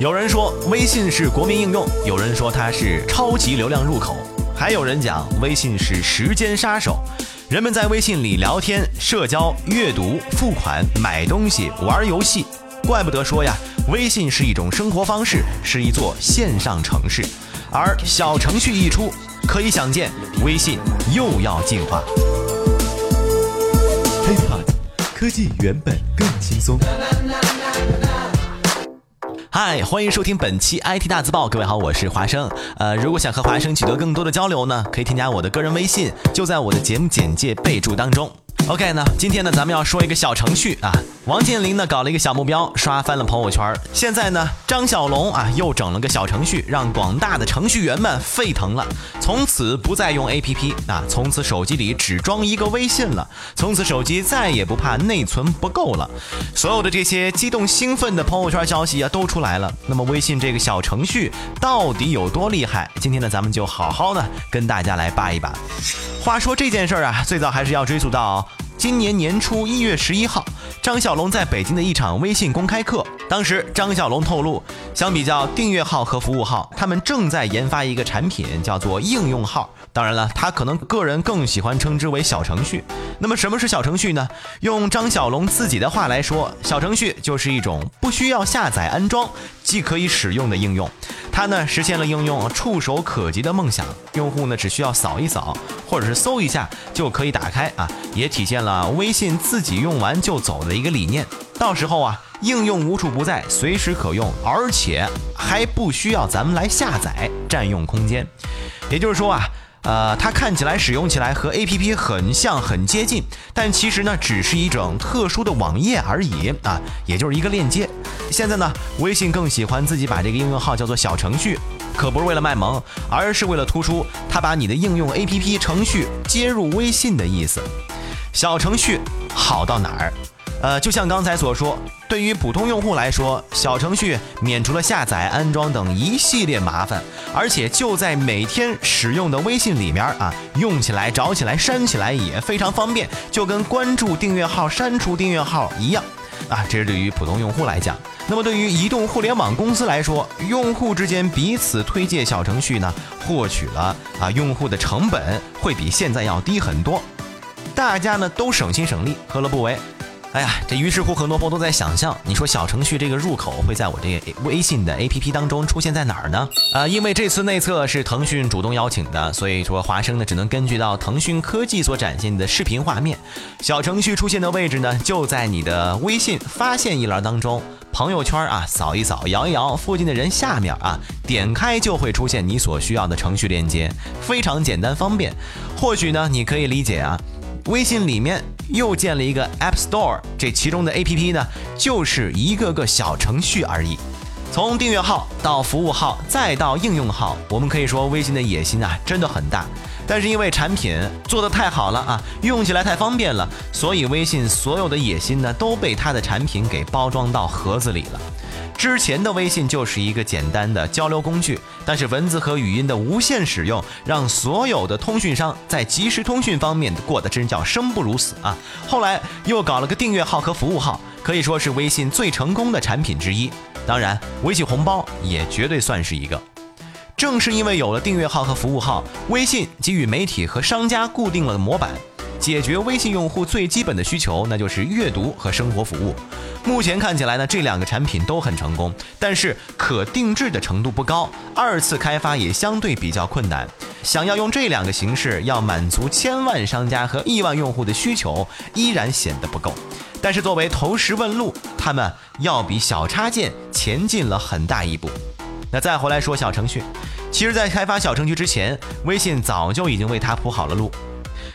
有人说微信是国民应用，有人说它是超级流量入口，还有人讲微信是时间杀手。人们在微信里聊天、社交、阅读、付款、买东西、玩游戏，怪不得说呀，微信是一种生活方式，是一座线上城市。而小程序一出，可以想见，微信又要进化。HiPod，科技原本更轻松。嗨，欢迎收听本期 IT 大字报。各位好，我是华生。呃，如果想和华生取得更多的交流呢，可以添加我的个人微信，就在我的节目简介备注当中。OK 呢，今天呢，咱们要说一个小程序啊。王健林呢搞了一个小目标，刷翻了朋友圈。现在呢，张小龙啊又整了个小程序，让广大的程序员们沸腾了。从此不再用 APP 啊，从此手机里只装一个微信了，从此手机再也不怕内存不够了。所有的这些激动兴奋的朋友圈消息啊都出来了。那么微信这个小程序到底有多厉害？今天呢，咱们就好好的跟大家来扒一扒。话说这件事儿啊，最早还是要追溯到。今年年初一月十一号，张小龙在北京的一场微信公开课，当时张小龙透露，相比较订阅号和服务号，他们正在研发一个产品，叫做应用号。当然了，他可能个人更喜欢称之为小程序。那么什么是小程序呢？用张小龙自己的话来说，小程序就是一种不需要下载安装，既可以使用的应用。它呢实现了应用触手可及的梦想，用户呢只需要扫一扫，或者是搜一下就可以打开啊，也体现了微信自己用完就走的一个理念。到时候啊，应用无处不在，随时可用，而且还不需要咱们来下载，占用空间。也就是说啊。呃，它看起来使用起来和 A P P 很像，很接近，但其实呢，只是一种特殊的网页而已啊，也就是一个链接。现在呢，微信更喜欢自己把这个应用号叫做小程序，可不是为了卖萌，而是为了突出它把你的应用 A P P 程序接入微信的意思。小程序好到哪儿？呃，就像刚才所说，对于普通用户来说，小程序免除了下载、安装等一系列麻烦，而且就在每天使用的微信里面啊，用起来、找起来、删起来也非常方便，就跟关注订阅号、删除订阅号一样啊。这是对于普通用户来讲。那么对于移动互联网公司来说，用户之间彼此推荐小程序呢，获取了啊用户的成本会比现在要低很多，大家呢都省心省力，何乐不为？哎呀，这于是乎很多朋友都在想象，你说小程序这个入口会在我这个微信的 APP 当中出现在哪儿呢？啊，因为这次内测是腾讯主动邀请的，所以说华生呢只能根据到腾讯科技所展现的视频画面，小程序出现的位置呢就在你的微信发现一栏当中，朋友圈啊扫一扫，摇一摇，附近的人下面啊点开就会出现你所需要的程序链接，非常简单方便。或许呢你可以理解啊。微信里面又建了一个 App Store，这其中的 APP 呢，就是一个个小程序而已。从订阅号到服务号，再到应用号，我们可以说微信的野心啊，真的很大。但是因为产品做得太好了啊，用起来太方便了，所以微信所有的野心呢，都被它的产品给包装到盒子里了。之前的微信就是一个简单的交流工具，但是文字和语音的无限使用，让所有的通讯商在即时通讯方面过得真叫生不如死啊！后来又搞了个订阅号和服务号，可以说是微信最成功的产品之一。当然，微信红包也绝对算是一个。正是因为有了订阅号和服务号，微信给予媒体和商家固定了模板。解决微信用户最基本的需求，那就是阅读和生活服务。目前看起来呢，这两个产品都很成功，但是可定制的程度不高，二次开发也相对比较困难。想要用这两个形式要满足千万商家和亿万用户的需求，依然显得不够。但是作为投石问路，他们要比小插件前进了很大一步。那再回来说小程序，其实，在开发小程序之前，微信早就已经为它铺好了路。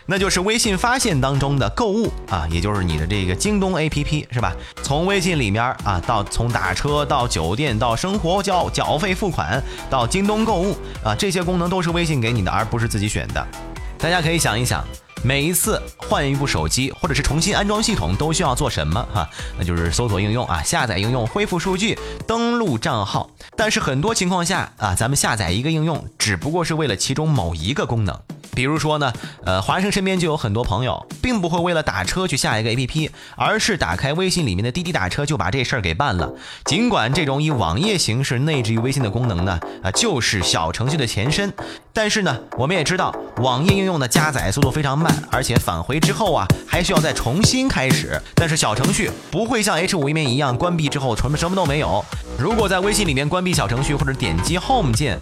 那就是微信发现当中的购物啊，也就是你的这个京东 APP 是吧？从微信里面啊，到从打车到酒店到生活交缴费付款到京东购物啊，这些功能都是微信给你的，而不是自己选的。大家可以想一想，每一次换一部手机或者是重新安装系统都需要做什么哈？那就是搜索应用啊，下载应用，恢复数据，登录账号。但是很多情况下啊，咱们下载一个应用只不过是为了其中某一个功能。比如说呢，呃，华生身边就有很多朋友，并不会为了打车去下一个 APP，而是打开微信里面的滴滴打车就把这事儿给办了。尽管这种以网页形式内置于微信的功能呢，啊，就是小程序的前身，但是呢，我们也知道网页应用的加载速度非常慢，而且返回之后啊，还需要再重新开始。但是小程序不会像 H 五页面一样关闭之后什么什么都没有。如果在微信里面关闭小程序或者点击 Home 键。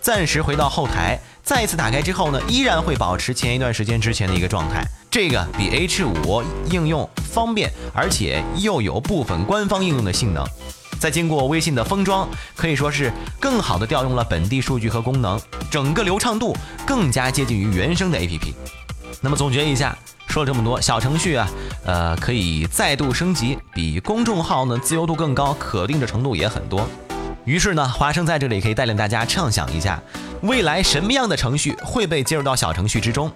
暂时回到后台，再次打开之后呢，依然会保持前一段时间之前的一个状态。这个比 H 五应用方便，而且又有部分官方应用的性能。再经过微信的封装，可以说是更好的调用了本地数据和功能，整个流畅度更加接近于原生的 APP。那么总结一下，说了这么多，小程序啊，呃，可以再度升级，比公众号呢自由度更高，可定制程度也很多。于是呢，华生在这里可以带领大家畅想一下，未来什么样的程序会被接入到小程序之中。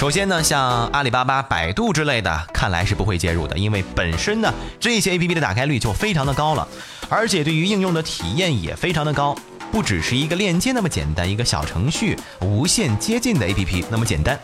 首先呢，像阿里巴巴、百度之类的，看来是不会介入的，因为本身呢这些 APP 的打开率就非常的高了，而且对于应用的体验也非常的高，不只是一个链接那么简单，一个小程序无限接近的 APP 那么简单。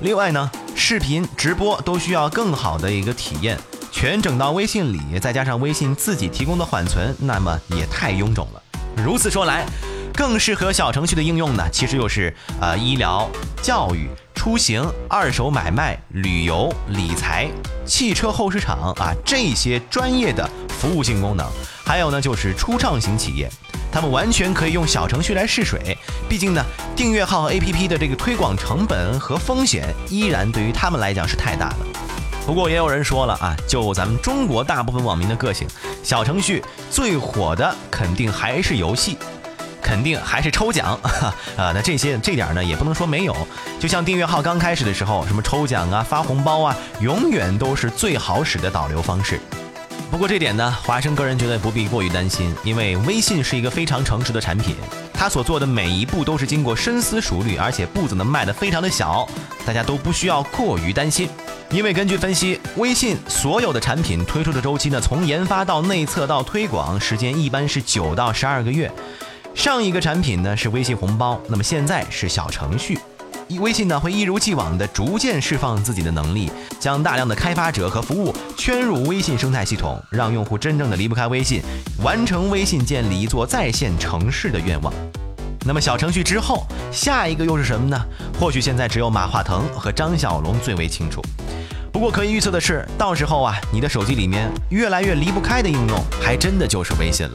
另外呢，视频直播都需要更好的一个体验。全整到微信里，再加上微信自己提供的缓存，那么也太臃肿了。如此说来，更适合小程序的应用呢，其实又是呃医疗、教育、出行、二手买卖、旅游、理财、汽车后市场啊这些专业的服务性功能，还有呢就是初创型企业，他们完全可以用小程序来试水。毕竟呢，订阅号和 APP 的这个推广成本和风险，依然对于他们来讲是太大了。不过也有人说了啊，就咱们中国大部分网民的个性，小程序最火的肯定还是游戏，肯定还是抽奖 啊。那这些这点呢，也不能说没有。就像订阅号刚开始的时候，什么抽奖啊、发红包啊，永远都是最好使的导流方式。不过这点呢，华生个人觉得不必过于担心，因为微信是一个非常诚实的产品，它所做的每一步都是经过深思熟虑，而且步子呢迈得非常的小，大家都不需要过于担心。因为根据分析，微信所有的产品推出的周期呢，从研发到内测到推广，时间一般是九到十二个月。上一个产品呢是微信红包，那么现在是小程序。微信呢会一如既往的逐渐释放自己的能力，将大量的开发者和服务圈入微信生态系统，让用户真正的离不开微信，完成微信建立一座在线城市的愿望。那么小程序之后，下一个又是什么呢？或许现在只有马化腾和张小龙最为清楚。不过可以预测的是，到时候啊，你的手机里面越来越离不开的应用，还真的就是微信了。